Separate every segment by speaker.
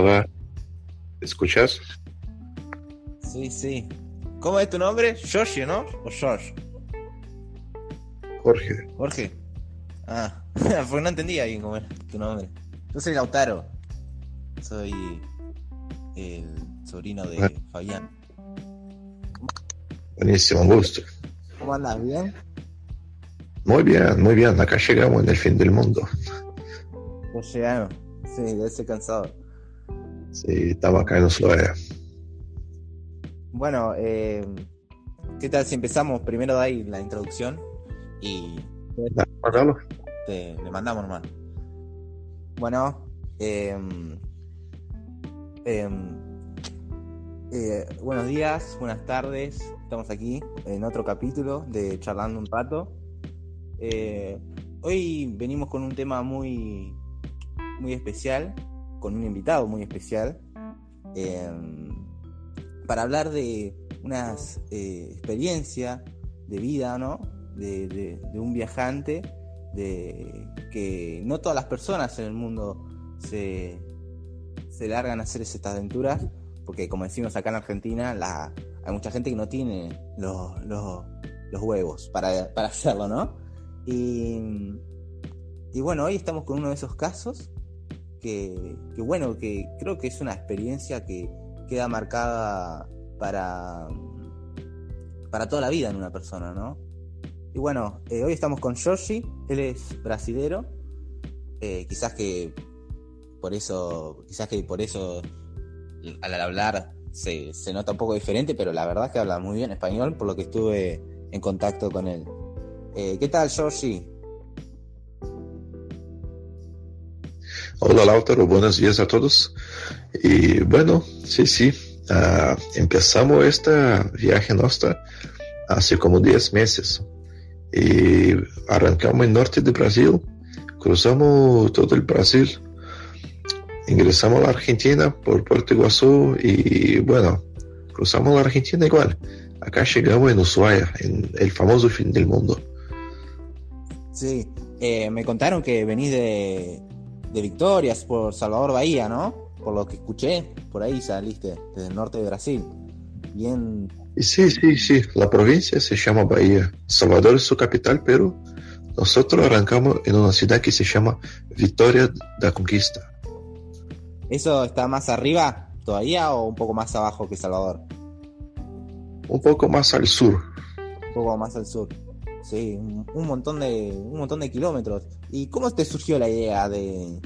Speaker 1: Hola.
Speaker 2: ¿Escuchas?
Speaker 1: Sí, sí. ¿Cómo es tu nombre? George, ¿no? ¿O George?
Speaker 2: Jorge.
Speaker 1: Jorge. Ah, porque no entendía bien cómo era tu nombre. Yo soy Lautaro. Soy el sobrino de
Speaker 2: Ah.
Speaker 1: Fabián.
Speaker 2: Buenísimo, un gusto.
Speaker 1: ¿Cómo andas? ¿Bien?
Speaker 2: Muy bien, muy bien. Acá llegamos en el fin del mundo.
Speaker 1: Ya llegaron. Sí, debe ser cansado.
Speaker 2: Sí, estamos acá en Ushuaia.
Speaker 1: Bueno, eh, ¿qué tal si empezamos primero de ahí la introducción y
Speaker 2: Mándalo.
Speaker 1: te, le mandamos nomás? Bueno, em, eh, buenos días, buenas tardes. Estamos aquí en otro capítulo de Charlando un Rato. Eh, hoy venimos con un tema muy, muy especial, con un invitado muy especial, em, para hablar de unas eh, experiencias de vida, ¿no? De, un viajante, de que no todas las personas en el mundo se, se largan a hacer esas aventuras, porque como decimos acá en Argentina, hay mucha gente que no tiene los, los- los huevos para, para hacerlo, ¿no? Y, y bueno, hoy estamos con uno de esos casos que, bueno, que creo que es una experiencia que queda marcada para, para toda la vida en una persona, ¿no? Y bueno, eh, hoy estamos con Yoshi, él es brasilero, eh, quizás que por eso, quizás que por eso al hablar se, se nota un poco diferente, pero la verdad es que habla muy bien español, por lo que estuve en contacto con él. Eh, ¿Qué tal, Yoshi?
Speaker 2: Hola Lautaro, buenos días a todos. Y bueno, sí, sí, ah, empezamos esta viaje nuestra hace como 10 meses. Y arrancamos en norte de Brasil, cruzamos todo el Brasil, ingresamos a la Argentina por Puerto Iguazú y bueno, cruzamos la Argentina igual. Acá llegamos en Ushuaia, en el famoso fin del mundo.
Speaker 1: Sí, eh, me contaron que venís de, de Victorias por Salvador Bahía, ¿no? Por lo que escuché, por ahí saliste, desde el norte de Brasil. Bien,
Speaker 2: sí, sí, sí, la provincia se llama Bahía. Salvador es su capital, pero nosotros arrancamos en una ciudad que se llama Vitória da Conquista.
Speaker 1: ¿eso está más arriba todavía o un poco más abajo que Salvador?
Speaker 2: Un poco más al sur.
Speaker 1: Un poco más al sur. Sí, un, montón de un montón de kilómetros. ¿Y cómo te surgió la idea de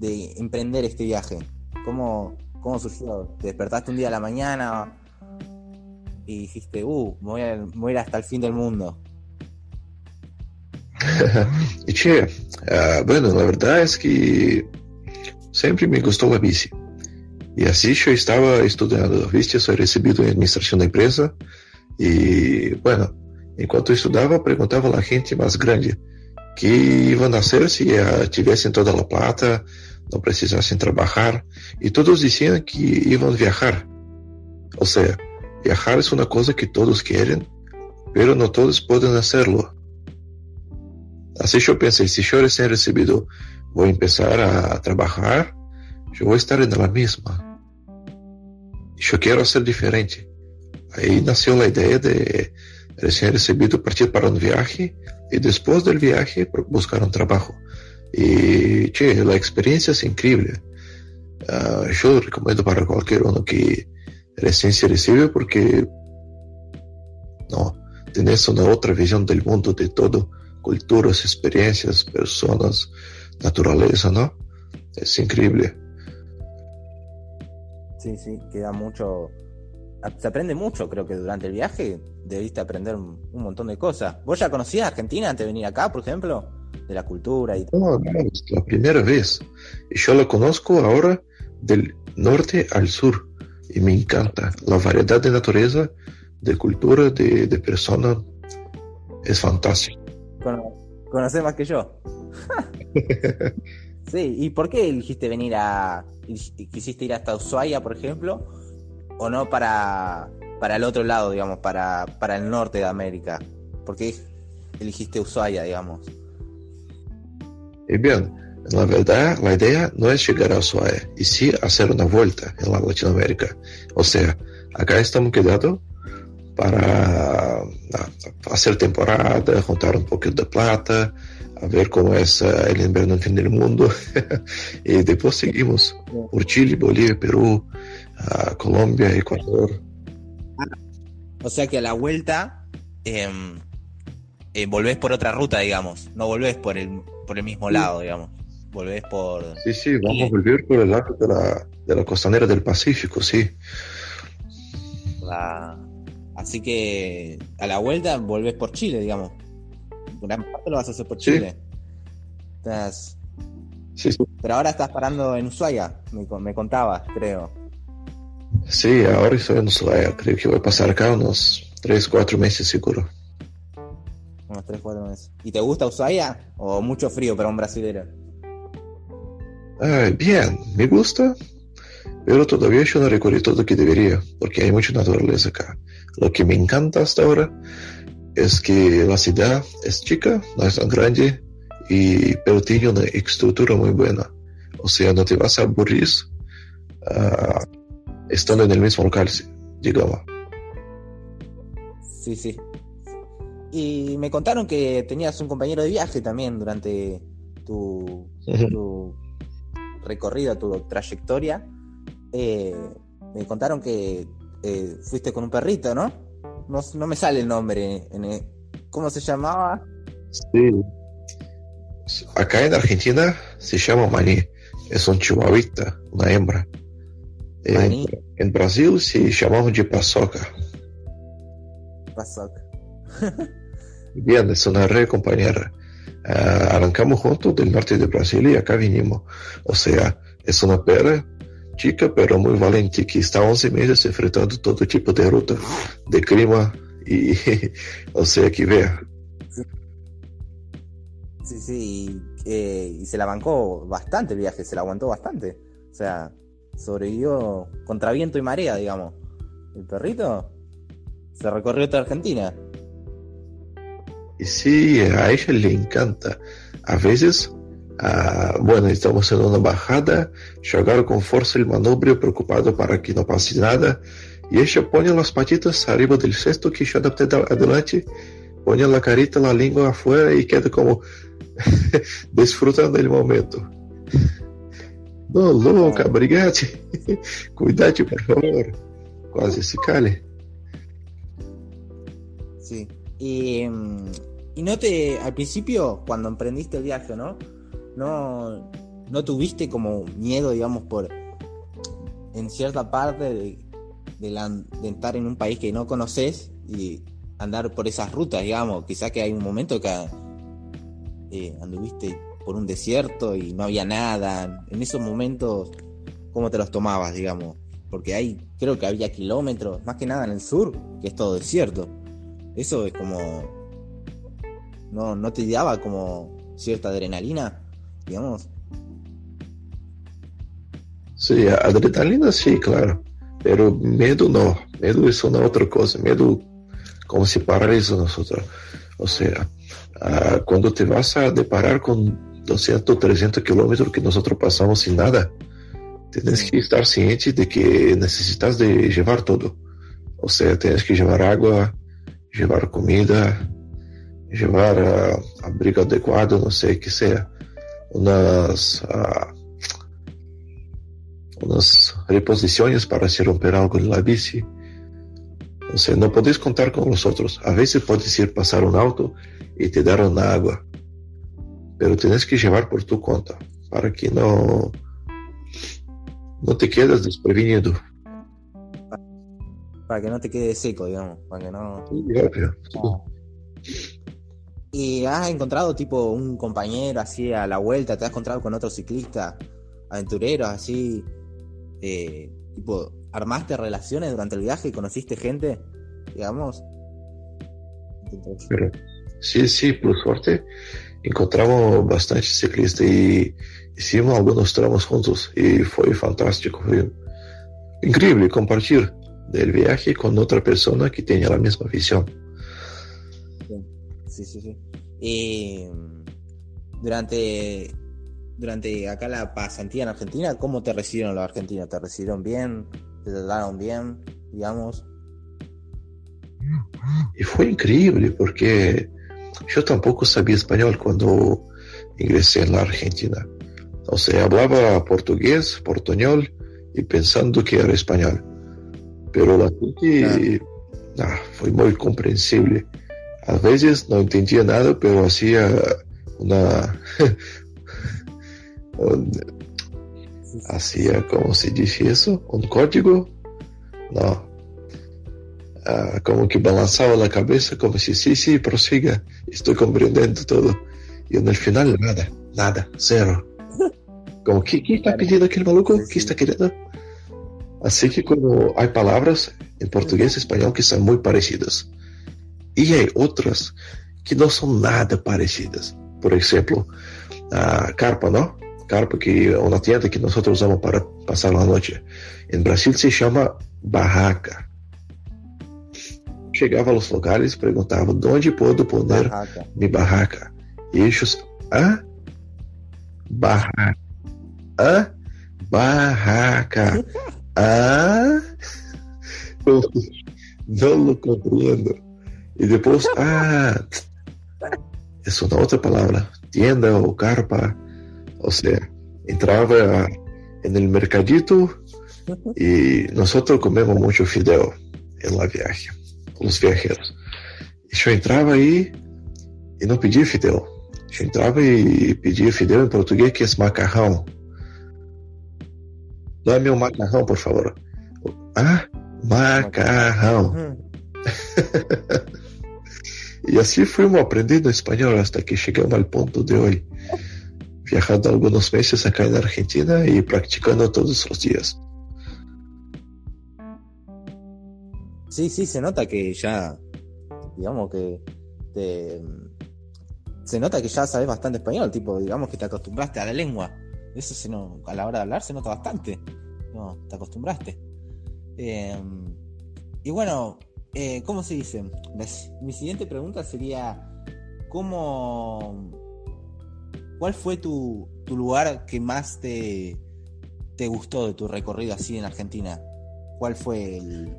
Speaker 1: de emprender este viaje? ¿Cómo, cómo surgió? ¿Te despertaste un día a la mañana y dijiste, uh, voy a, voy a ir hasta el fin del mundo?
Speaker 2: Che, ah, bueno, la verdad es que siempre me gustó la bici. Y así yo estaba estudiando, viste, soy recibido en administración de empresa. Y bueno, enquanto estudava, perguntava a la gente más grande que iban a hacer si ah, tuviesen toda la plata, no precisasen trabajar. Y todos decían que iban a viajar. O sea, viajar es una cosa que todos quieren, pero no todos pueden hacerlo. Así yo pensé, si yo recién recibido voy a empezar a trabajar, yo voy a estar en la misma. Y yo quiero hacer diferente. Ahí nació la idea de recién recibido partir para un viaje y después del viaje buscar un trabajo. Y che, la experiencia es increíble. Ah, yo recomiendo para cualquier uno que recién se recibe porque no, tenés una otra visión del mundo, de todo, culturas, experiencias, personas, naturaleza, ¿no? Es increíble.
Speaker 1: Sí, sí, queda mucho. Se aprende mucho, creo que durante el viaje debiste aprender un, un montón de cosas. ¿Vos ya conocías Argentina antes de venir acá, por ejemplo? De la cultura y
Speaker 2: No, no, es la primera vez. Y yo lo conozco ahora del norte al sur. Y me encanta. La variedad de naturaleza, de cultura, de, de personas, es fantástico.
Speaker 1: Cono- conocés más que yo. Sí, ¿y por qué elegiste venir a. quisiste ir hasta Ushuaia, por ejemplo? ¿O no para, para el otro lado, digamos, para, para el norte de América? ¿Por qué elegiste Ushuaia, digamos?
Speaker 2: Y bien, La verdad, la idea no es llegar a Ushuaia, y sí hacer una vuelta en la Latinoamérica. O sea, acá estamos quedando para hacer temporada, juntar un poquito de plata, a ver cómo es uh, el invierno en fin mundo. y después seguimos por Chile, Bolivia, Perú, uh, Colombia, Ecuador.
Speaker 1: O sea que a la vuelta eh, eh, volvés por otra ruta, digamos. No volvés por el, por el mismo lado, digamos. Volvés por...
Speaker 2: Sí, sí, vamos a volver por el lado de la, de la costanera del Pacífico, sí.
Speaker 1: La... Así que a la vuelta volvés por Chile, digamos. Gran parte lo vas a hacer por Chile. Estás...
Speaker 2: Sí, sí.
Speaker 1: Pero ahora estás parando en Ushuaia, me, me contabas, creo.
Speaker 2: Sí, ahora estoy en Ushuaia. Creo que voy a pasar acá unos 3, 4 meses seguro.
Speaker 1: Unos 3, 4 meses. ¿Y te gusta Ushuaia? ¿O mucho frío para un brasilero?
Speaker 2: Ah, bien, me gusta, pero todavía yo no recorrí todo lo que debería, porque hay mucha naturaleza acá. Lo que me encanta hasta ahora es que la ciudad es chica, no es tan grande, y, pero tiene una estructura muy buena. O sea, no te vas a aburrir uh, estando en el mismo local, digamos.
Speaker 1: Sí, sí. Y me contaron que tenías un compañero de viaje también durante tu, recorrido, tu trayectoria. Eh, me contaron que eh, fuiste con un perrito, ¿no? ¿no? No me sale el nombre. ¿Cómo se llamaba?
Speaker 2: Sí. Acá en Argentina se llama Maní. Es un chihuahuita, una hembra. En, en, Brasil se llamamos de pasoca.
Speaker 1: Pasoca.
Speaker 2: Bien, es una re compañera. Uh, arrancamos juntos del norte de Brasil y acá vinimos. O sea, es una perra chica, pero muy valiente, que está 11 meses enfrentando todo tipo de ruta, de clima y, o sea, que vea.
Speaker 1: Sí, sí, y, eh, y, se la bancó bastante el viaje, se la aguantó bastante. O sea, sobrevivió contra viento y marea, digamos. El perrito se recorrió toda Argentina.
Speaker 2: Y sí, a ella le encanta. A veces, uh, bueno, estamos en una bajada, jogar con fuerza el manubrio preocupado para que no pase nada, y ella pone las patitas arriba del cesto que yo adapté adelante, pone la carita, la lengua afuera y queda como disfrutando del momento. No, louca, brigate. Cuidate, por favor. Quase se cale.
Speaker 1: Sí. Y, y no te, al principio, cuando emprendiste el viaje, ¿no? No, no tuviste como miedo, digamos, por, en cierta parte de, de, estar en un país que no conoces y andar por esas rutas, digamos. Quizá que hay un momento que eh, anduviste por un desierto y no había nada. En esos momentos, ¿cómo te los tomabas, digamos? Porque hay, creo que había kilómetros, más que nada en el sur, que es todo desierto. Eso es como. No, no te daba como cierta adrenalina, digamos.
Speaker 2: Sí, adrenalina sí, claro. Pero miedo no. Miedo es una otra cosa. Miedo como si paraliza nosotros. O sea, uh, cuando te vas a deparar con 200, 300 kilómetros que nosotros pasamos sin nada, tienes que estar ciente de que necesitas de llevar todo. O sea, tienes que llevar agua, llevar comida, llevar uh, abrigo adecuado, no sé qué sea, unas, uh, unas reposiciones para si romper algo en la bici. O sea, no podéis contar con nosotros. A veces puedes ir pasar un auto y te dar una agua pero tienes que llevar por tu cuenta para que no, no te quedes desprevenido.
Speaker 1: Para que no te quede seco, digamos, para que no...
Speaker 2: Sí, obvio.
Speaker 1: ¿Y has encontrado tipo un compañero así a la vuelta? ¿Te has encontrado con otro ciclista, aventureros así? Eh, tipo, ¿armaste relaciones durante el viaje? ¿Conociste gente, digamos?
Speaker 2: Pero, sí, sí, por suerte encontramos bastante ciclistas y hicimos algunos tramos juntos y fue fantástico. Fue increíble compartir del viaje con otra persona que tenía la misma visión.
Speaker 1: Sí, sí, sí. Y durante, durante acá la pasantía en Argentina, ¿cómo te recibieron los argentinos? ¿Te recibieron bien? ¿Te trataron bien? Digamos.
Speaker 2: Y fue increíble porque yo tampoco sabía español cuando ingresé en la Argentina. O sea, hablaba portugués, portuñol y pensando que era español. Pero la gente ah, fue muy comprensible. A veces no entendía nada, pero hacía una... hacía, ¿cómo se dice eso? ¿Un código? No. Ah, como que balanzaba la cabeza como si sí, sí, prosiga, estoy comprendiendo todo. Y en el final nada, nada, cero. Como, ¿qué, qué está pidiendo aquel maluco? ¿Qué está queriendo? Así que como hay palabras en portugués y español que son muy parecidas. Y hay otras que no son nada parecidas. Por ejemplo, a carpa, ¿no? Carpa, que una tienda que nosotros usamos para pasar la noche. En Brasil se llama barraca. Chegava aos lugares, perguntava onde puedo poner barraca. mi barraca. E ellos, ah, barraca, ah, barraca, ah, não lo compreendo. E depois, ah, é uma outra palavra, tienda ou carpa, ou seja, entrava no mercadito e nós comemos muito fideo em la viagem os viajeros. Eu entrava aí e não pedia fidel. Eu entrava e pedia fidel em português, que é macarrão. Dá-me um macarrão, por favor. Ah, macarrão. e assim fomos aprendendo espanhol até que chegamos ao ponto de hoje. Viajando alguns meses acá na Argentina e praticando todos os dias.
Speaker 1: Sí, sí, se nota que ya, digamos que te, se nota que ya sabes bastante español, tipo, digamos que te acostumbraste a la lengua. Eso se no, a la hora de hablar se nota bastante. No, te acostumbraste. Em, y bueno, eh, ¿cómo se dice? Mi siguiente pregunta sería, ¿cómo, cuál fue tu, tu lugar que más te, te gustó de tu recorrido así en Argentina? ¿Cuál fue el,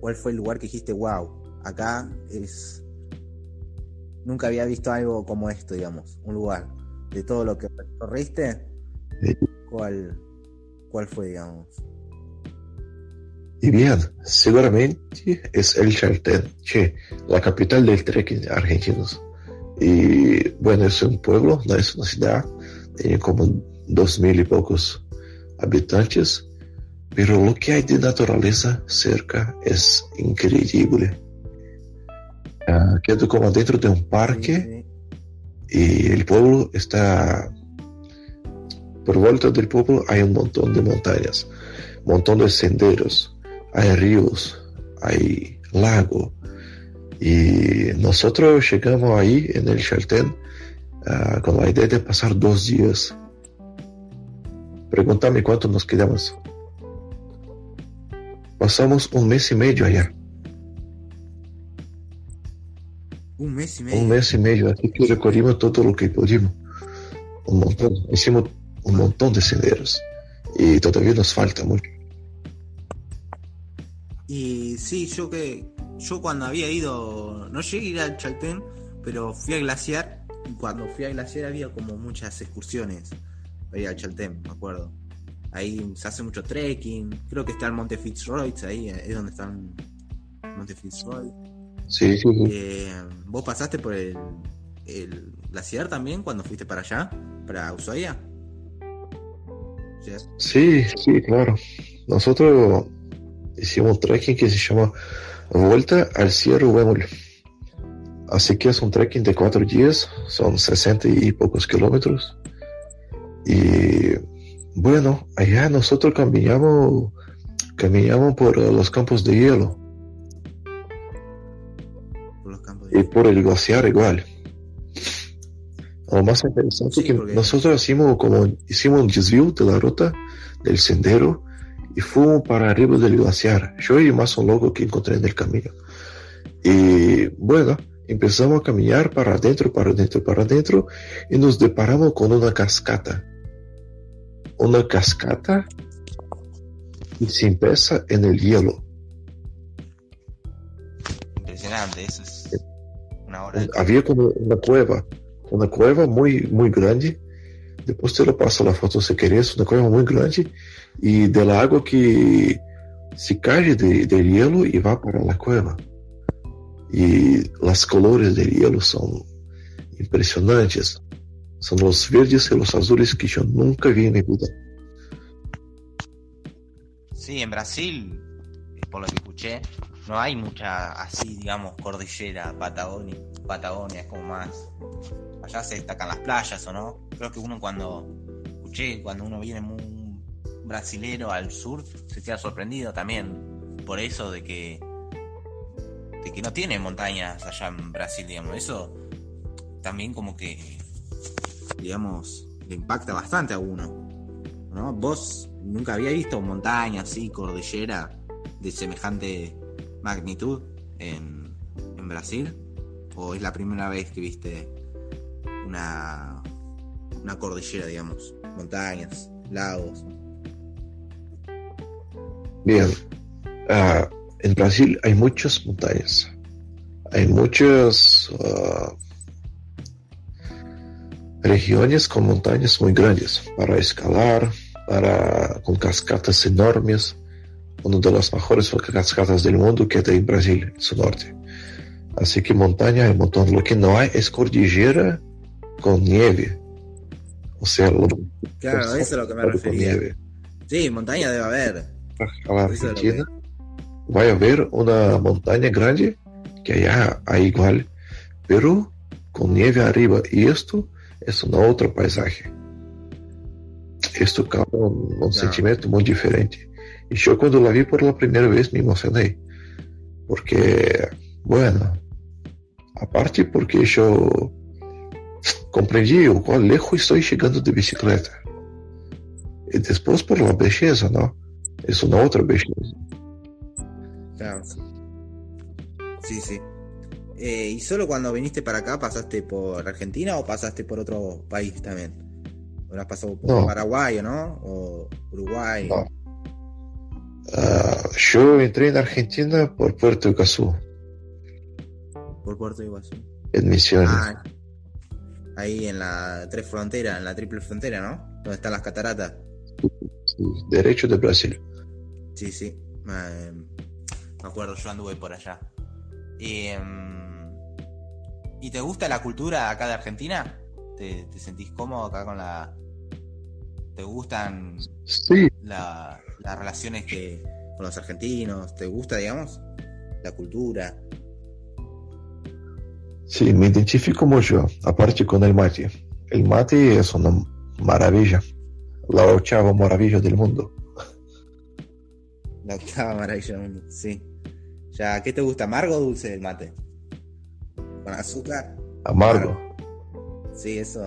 Speaker 1: ¿Cuál fue el lugar que dijiste, wow, acá es... Nunca había visto algo como esto, digamos, un lugar. De todo lo que recorriste, ¿cuál, cuál fue, digamos?
Speaker 2: Y bien, seguramente es el Chaltén, la capital del trekking argentino. Y bueno, es un pueblo, no es una ciudad, tiene como dos mil y pocos habitantes, pero lo que hay de naturaleza cerca es increíble. Uh, quedo como dentro de un parque y el pueblo está... Por vuelta del pueblo hay un montón de montañas, un montón de senderos, hay ríos, hay lago. Y nosotros llegamos ahí en el Chaltén uh, con la idea de pasar dos días. Pregúntame cuánto nos quedamos. Pasamos un mes y medio allá.
Speaker 1: Un mes y medio.
Speaker 2: Un mes y medio, así que recorrimos todo lo que pudimos. Un montón, hicimos un montón de senderos y todavía nos falta mucho.
Speaker 1: Y sí, yo que yo cuando había ido, no llegué a ir al Chaltén, pero fui a Glaciar y cuando fui a Glaciar había como muchas excursiones para ir al Chaltén, me acuerdo. Ahí se hace mucho trekking. Creo que está el Monte Fitzroy, ahí es donde está Monte Fitzroy.
Speaker 2: Sí, sí,
Speaker 1: eh, ¿Vos pasaste por el, el, glaciar también cuando fuiste para allá, para Ushuaia?
Speaker 2: Sí, sí, claro. Nosotros hicimos un trekking que se llama Vuelta al Cierro Huemul. Así que es un trekking de cuatro días, son 60 y pocos kilómetros. Y bueno, allá nosotros caminamos, caminamos por los campos de hielo. y por el glaciar igual. Lo más interesante es que nosotros hicimos como hicimos un desvío de la ruta del sendero y fuimos para arriba del glaciar. Yo y más un loco que encontré en el camino. Y bueno, empezamos a caminar para adentro, para adentro, para adentro y nos deparamos con una cascata. Una cascata y se empieza en el hielo.
Speaker 1: Impresionante, eso es una hora. de-
Speaker 2: Había como una cueva, una cueva muy, muy grande. Después te lo paso la foto si querés, una cueva muy grande y del agua que se cae de- del hielo y va para la cueva. Y los colores del hielo son impresionantes. Son los verdes y los azules que yo nunca vi en mi vida.
Speaker 1: Sí, en Brasil, por lo que escuché, no hay mucha así, digamos, cordillera, Patagonia. Patagonia es como más. Allá se destacan las playas, ¿o no? Creo que uno cuando escuché, cuando uno viene muy brasilero al sur, se queda sorprendido también por eso de que de que no tiene montañas allá en Brasil, digamos. Eso también como que, digamos, le impacta bastante a uno. ¿no? Vos nunca había visto montaña así, cordillera de semejante magnitud en, en Brasil? ¿O es la primera vez que viste una, una cordillera, digamos? Montañas, lagos.
Speaker 2: Bien, ah, en Brasil hay muchas montañas. Hay muchas ah, regiones con montañas muy grandes para escalar, para, con cascadas enormes. Una de las mejores cascadas del mundo queda en Brasil, en su norte. Así que montaña hay un montón. Lo que no hay es cordillera con nieve. O sea, lo,
Speaker 1: Claro, eso es a lo que me refería.
Speaker 2: nieve.
Speaker 1: Sí, montaña debe haber.
Speaker 2: a la Argentina, va a haber una montaña grande que allá hay igual, pero con nieve arriba. Y esto es un otro paisaje. Esto causa un, un sentimiento muy diferente. Y yo cuando la vi por la primera vez me emocioné. Porque, bueno, aparte porque yo comprendí o cuán lejos estoy llegando de bicicleta. Y después por la belleza, ¿no? Es una otra belleza.
Speaker 1: Claro. Sí, sí. Eh, ¿Y solo cuando viniste para acá pasaste por Argentina o pasaste por otro país también? ¿O has pasado por
Speaker 2: No.
Speaker 1: Paraguay o no? ¿O Uruguay?
Speaker 2: No. Ah, yo entré en Argentina por Puerto Iguazú,
Speaker 1: ¿Por Puerto Iguazú?
Speaker 2: en Misiones.
Speaker 1: Ah, ahí en la tres frontera, en la triple frontera, ¿no? Donde están las cataratas.
Speaker 2: sí, derecho de Brasil.
Speaker 1: Sí, sí. Me, me acuerdo, yo anduve por allá. Eh, ¿Y te gusta la cultura acá de Argentina? ¿Te, te sentís cómodo acá con la... ¿Te gustan
Speaker 2: Sí,
Speaker 1: la- las relaciones que con los argentinos? ¿Te gusta, digamos? La cultura.
Speaker 2: sí, me identifico mucho, aparte con el mate. El mate es una maravilla, la ochava maravilla del mundo.
Speaker 1: La octava maravilla del mundo, sí. Ya, ¿qué te gusta? ¿Amargo o dulce el mate? ¿Con azúcar?
Speaker 2: Amargo.
Speaker 1: Sí, eso.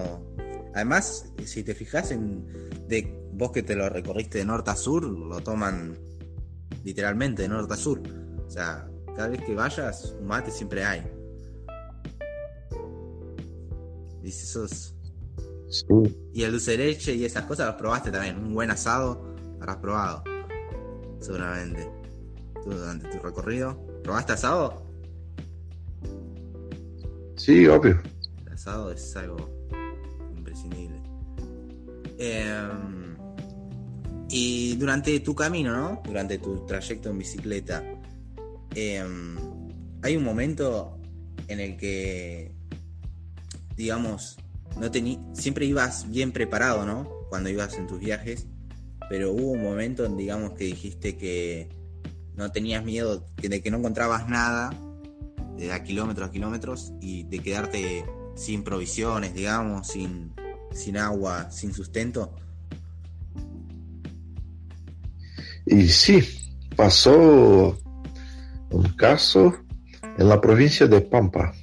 Speaker 1: Además, si te fijas en de vos que te lo recorriste de norte a sur, lo toman literalmente de norte a sur. O sea, cada vez que vayas, un mate siempre hay. Dice, sos.
Speaker 2: Sí,
Speaker 1: Y el dulce de leche y esas cosas los probaste también. Un buen asado habrás probado. Seguramente. Tú, durante tu recorrido. ¿Probaste asado?
Speaker 2: Sí, obvio.
Speaker 1: El asado es algo imprescindible. Em, y durante tu camino, ¿no? Durante tu trayecto en bicicleta, em, hay un momento en el que, digamos, no tení, siempre ibas bien preparado, ¿no? Cuando ibas en tus viajes, pero hubo un momento, en, digamos, que dijiste que no tenías miedo, de que no encontrabas nada, de a kilómetros a kilómetros, y de quedarte sin provisiones, digamos, sin, sin agua, sin sustento.
Speaker 2: Y sí, pasó un caso en la provincia de Pampa.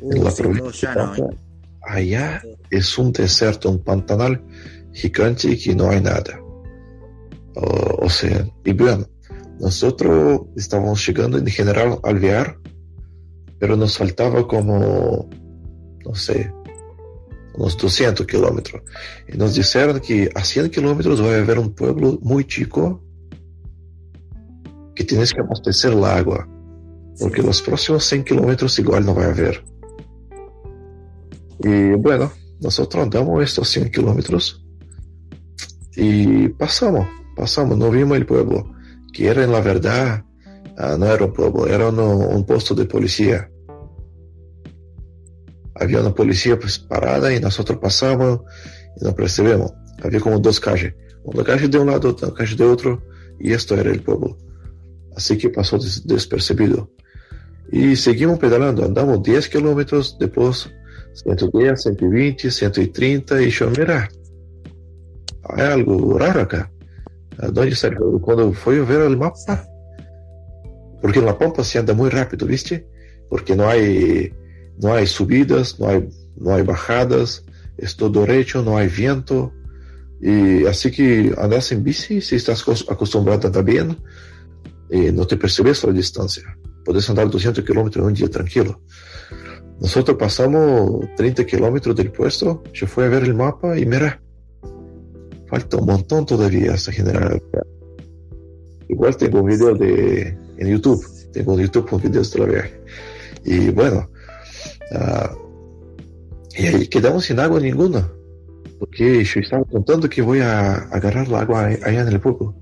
Speaker 2: En
Speaker 1: Uh,
Speaker 2: la
Speaker 1: sí,
Speaker 2: provincia de Pampa,
Speaker 1: ¿eh?
Speaker 2: allá es un desierto, un pantanal gigante que no hay nada. O, o sea, y bueno, nosotros estábamos llegando en General Alvear pero nos faltaba como, no sé, unos 200 kilómetros. Y nos dijeron que a 100 kilómetros va a haber un pueblo muy chico que tienes que abastecer el agua, porque los próximos 100 kilómetros igual no va a haber. Y bueno, nosotros andamos estos 100 kilómetros y pasamos, pasamos, no vimos el pueblo, que era en la verdad, uh, no era un pueblo, era un, un posto de policía. Había una policía pues, parada y nosotros pasamos y no percebemos. Había como dos calles, una calle de un lado, otra calle de otro, y esto era el pueblo. Así que pasó des despercibido. Y seguimos pedalando, andamos 10 kilómetros, después 110, 120, 130, y yo, mira, hay algo raro acá. ¿Dónde está? Cuando fui a ver el mapa, porque en La Pampa se anda muy rápido, ¿viste? Porque no hay no hay subidas, no hay, no hay bajadas, es todo derecho, no hay viento. Y así que andas en bici, si estás acostumbrado a andar bien, y no te percibes la distancia. Puedes andar 200 kilómetros en un día tranquilo. Nosotros pasamos 30 kilómetros del puesto, yo fui a ver el mapa y mira, falta un montón todavía hasta generar. Igual tengo un video de, en YouTube, tengo en YouTube con videos de la viaje. Y bueno, Uh, y ahí quedamos sin agua ninguna, porque yo estaba contando que voy a agarrar el agua allá en el pueblo.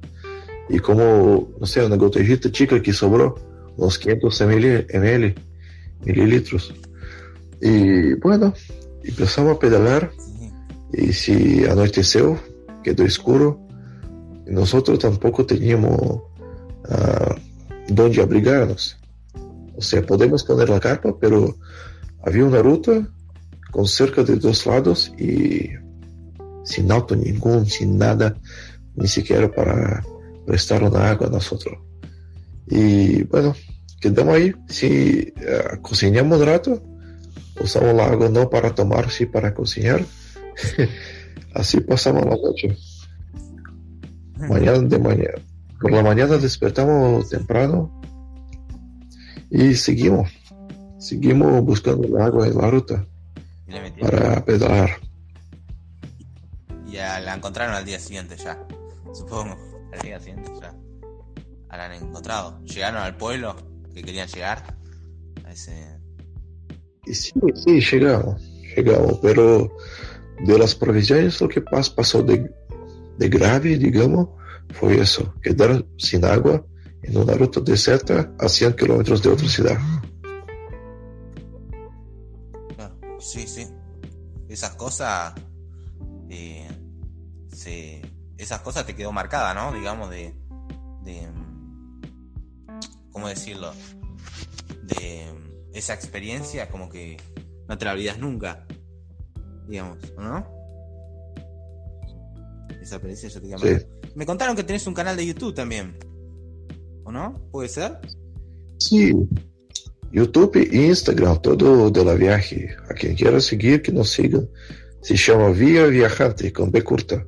Speaker 2: Y como, no sé, una botellita chica que sobró, unos 500 ml, mililitros. Y bueno, empezamos a pedalar. Y si anocheció, quedó oscuro. Y nosotros tampoco teníamos uh, dónde abrigarnos. O sea, podemos poner la carpa, pero Havia uma ruta com cerca de dois lados e sem auto nenhum, sem nada, nem sequer para prestar uma água a nosotros. E, bueno, quedamos aí. Se uh, cozinhamos um rato, usamos a água não para tomar, sim para cozinhar. assim passamos a noite. Manhã de manhã. Por la mañana despertamos temprano e seguimos. Seguimos buscando el agua en la ruta para pedalar.
Speaker 1: Ya la encontraron al día siguiente ya, supongo. Al día siguiente ya. La han encontrado. Llegaron al pueblo que querían llegar. A ese...
Speaker 2: Sí, sí, llegamos. Llegamos, pero de las provisiones lo que pasó de, de grave, digamos, fue eso. Quedar sin agua en una ruta desierta a 100 kilómetros de otra ciudad.
Speaker 1: Sí, sí. Esas cosas. Eh, se, esas cosas te quedó marcada, ¿no? Digamos, de. de ¿Cómo decirlo? De esa experiencia, como que no te la olvidas nunca. Digamos, ¿no? Esa experiencia ya te queda sí. Me contaron que tenés un canal de YouTube también. ¿O no? ¿Puede ser?
Speaker 2: Sí, YouTube e Instagram, todo de la viaje. A quien quiera seguir, que nos siga. Se llama Via Viajante, con B curta.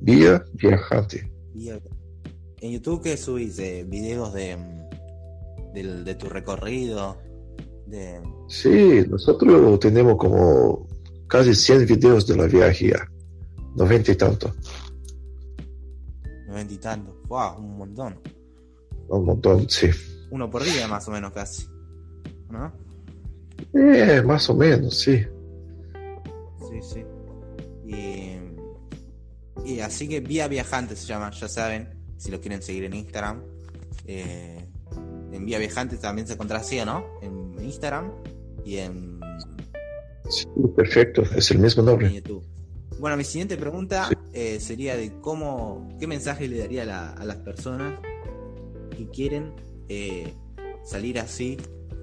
Speaker 2: Via Viajante.
Speaker 1: ¿En YouTube qué subís? Eh, ¿Videos de, de, de, tu recorrido? De...
Speaker 2: Sí, nosotros tenemos como casi 100 videos de la viaje ya. 90 y tanto.
Speaker 1: 90 y tanto. ¡Wow! Un montón.
Speaker 2: Un montón, sí.
Speaker 1: Uno por día más o menos casi. ¿no?
Speaker 2: Eh, más o menos, sí.
Speaker 1: Sí, sí. Y, así que Vía Viajante se llama, ya saben, si lo quieren seguir en Instagram. Eh, en Vía Viajante también se encuentra así, ¿no? En Instagram y en...
Speaker 2: Sí, perfecto, es el mismo nombre.
Speaker 1: Bueno, mi siguiente pregunta eh, sería de cómo, qué mensaje le daría a, las personas que quieren eh, salir así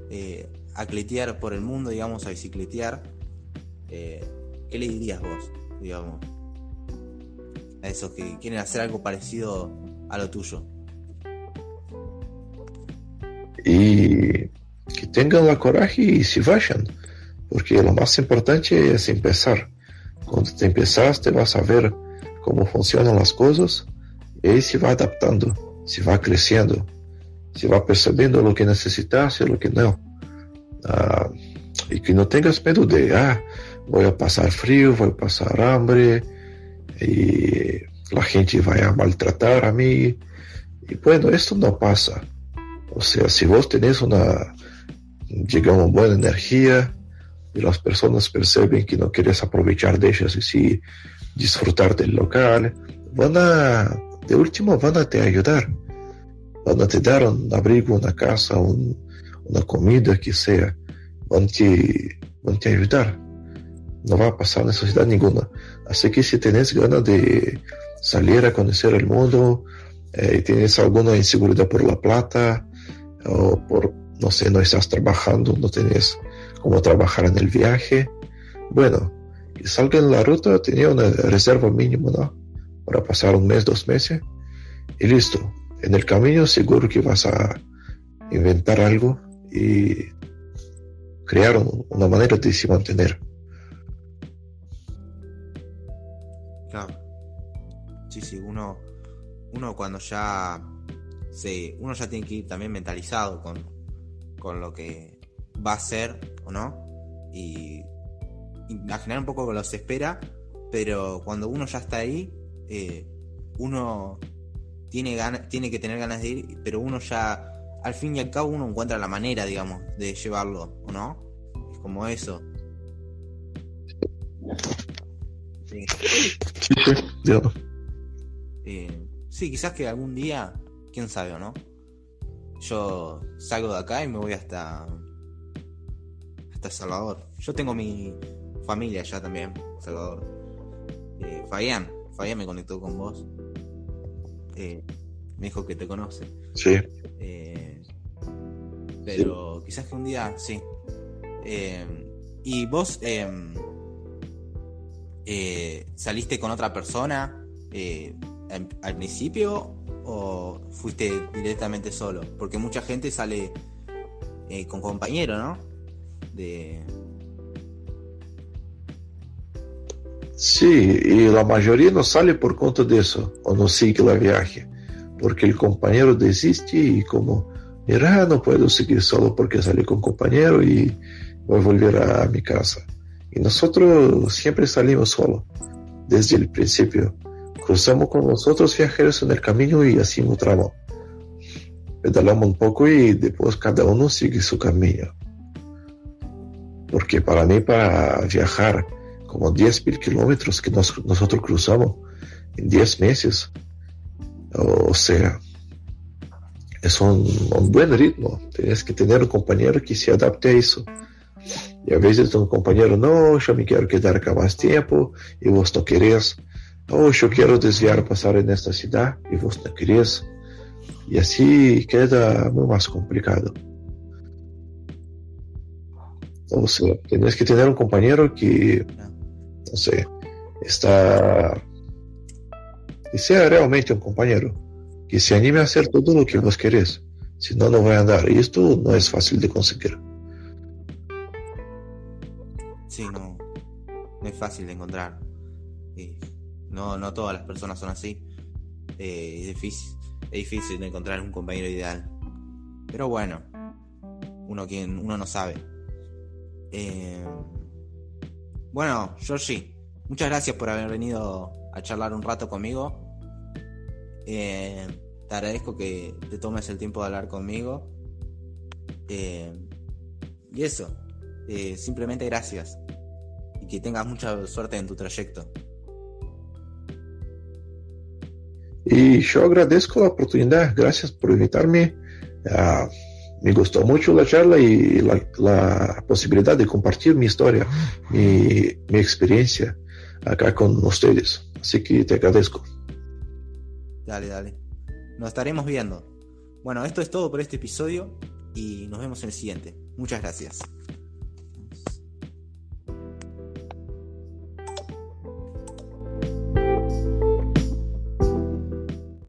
Speaker 1: eh, a cletear por el mundo, digamos, a bicicletear, ¿qué le dirías vos, digamos, a esos que quieren hacer algo parecido a lo tuyo?
Speaker 2: Y que tengan la coraje y se vayan, porque lo más importante es empezar. Cuando te empiezas, te vas a ver cómo funcionan las cosas y ahí se va adaptando, se va creciendo se va percebendo lo que necesitas y lo que. Uh, y que no tengas miedo de, ah, voy a pasar frío, voy a pasar hambre, y la gente va a maltratar a mí. Y bueno, esto no pasa. O sea, si vos tenés una, digamos, buena energía y las personas perciben que no quieres aprovechar de ellas y sí disfrutar del local, van a, de último, van a te ayudar. Van a te dar un abrigo, una casa, un, una comida, que sea. Van te, van te ayudar. No va a pasar necesidad ninguna. Así que si tenés ganas de salir a conocer el mundo, eh, tienes alguna inseguridad por la plata, o por, no sé, no estás trabajando, no tienes cómo trabajar en el viaje, bueno, que salga en la ruta, tenía una reserva mínima, ¿no? Para pasar un mes, dos meses, y listo. En el camino seguro que vas a inventar algo y crear una manera de se mantener.
Speaker 1: Claro. Sí, sí, uno, uno cuando ya se, uno ya tiene que ir también mentalizado con, con lo que va a ser o no. Y imaginar un poco lo que se espera, pero cuando uno ya está ahí, eh, uno tiene, ganas, tiene que tener ganas de ir, pero uno ya, al fin y al cabo, uno encuentra la manera, digamos, de llevarlo, ¿o no? Es como eso.
Speaker 2: Sí, sí,
Speaker 1: eh, sí, quizás que algún día, quién sabe o no, yo salgo de acá y me voy hasta Salvador. Yo tengo mi familia allá también, Salvador. Eh, Fabián, Fabián me conectó con vos. Eh, me dijo que te conoce.
Speaker 2: Sí.
Speaker 1: Eh, pero quizás que un día, sí. ¿Y vos saliste con otra persona al principio o fuiste directamente solo? Porque mucha gente sale eh, con compañero, ¿no?
Speaker 2: Sí, y la mayoría no sale por cuenta de eso, o no sigue la viaje, porque el compañero desiste y como, mira, no puedo seguir solo porque salí con compañero y voy a volver a mi casa. Y nosotros siempre salimos solo, desde el principio. Cruzamos con los otros viajeros en el camino y así tramo. Pedalamos un poco y después cada uno sigue su camino. Porque para mí, para viajar como 10.000 kilómetros que nosotros cruzamos en 10 meses, o sea, es un, buen ritmo. Tienes que tener un compañero que se adapte a eso. Y a veces un compañero, no, yo me quiero quedar acá más tiempo y vos no querés oh, yo quiero desviar pasar en esta ciudad y vos no querés. Y así queda muy más complicado. O sea, tienes que tener un compañero que, no sé, está... Que sea realmente un compañero, que se anime a hacer todo lo que vos querés. Si no, no va a andar. Y esto no es fácil de conseguir.
Speaker 1: Sí, no, no es fácil de encontrar. No, no todas las personas son así. Eh, es, difícil, es difícil encontrar un compañero ideal. Pero bueno, uno, quien, uno no sabe. Eh, bueno, Georgie, muchas gracias por haber venido a charlar un rato conmigo. Eh, te agradezco que te tomes el tiempo de hablar conmigo. y eso, simplemente gracias. Y que tengas mucha suerte en tu trayecto.
Speaker 2: Y yo agradezco la oportunidad, gracias por invitarme. Uh, me gustó mucho la charla y la, la, posibilidad de compartir mi historia, mi, mi experiencia acá con ustedes. Así que te agradezco.
Speaker 1: Dale, dale. Nos estaremos viendo. Bueno, esto es todo por este episodio y nos vemos en el siguiente. Muchas gracias.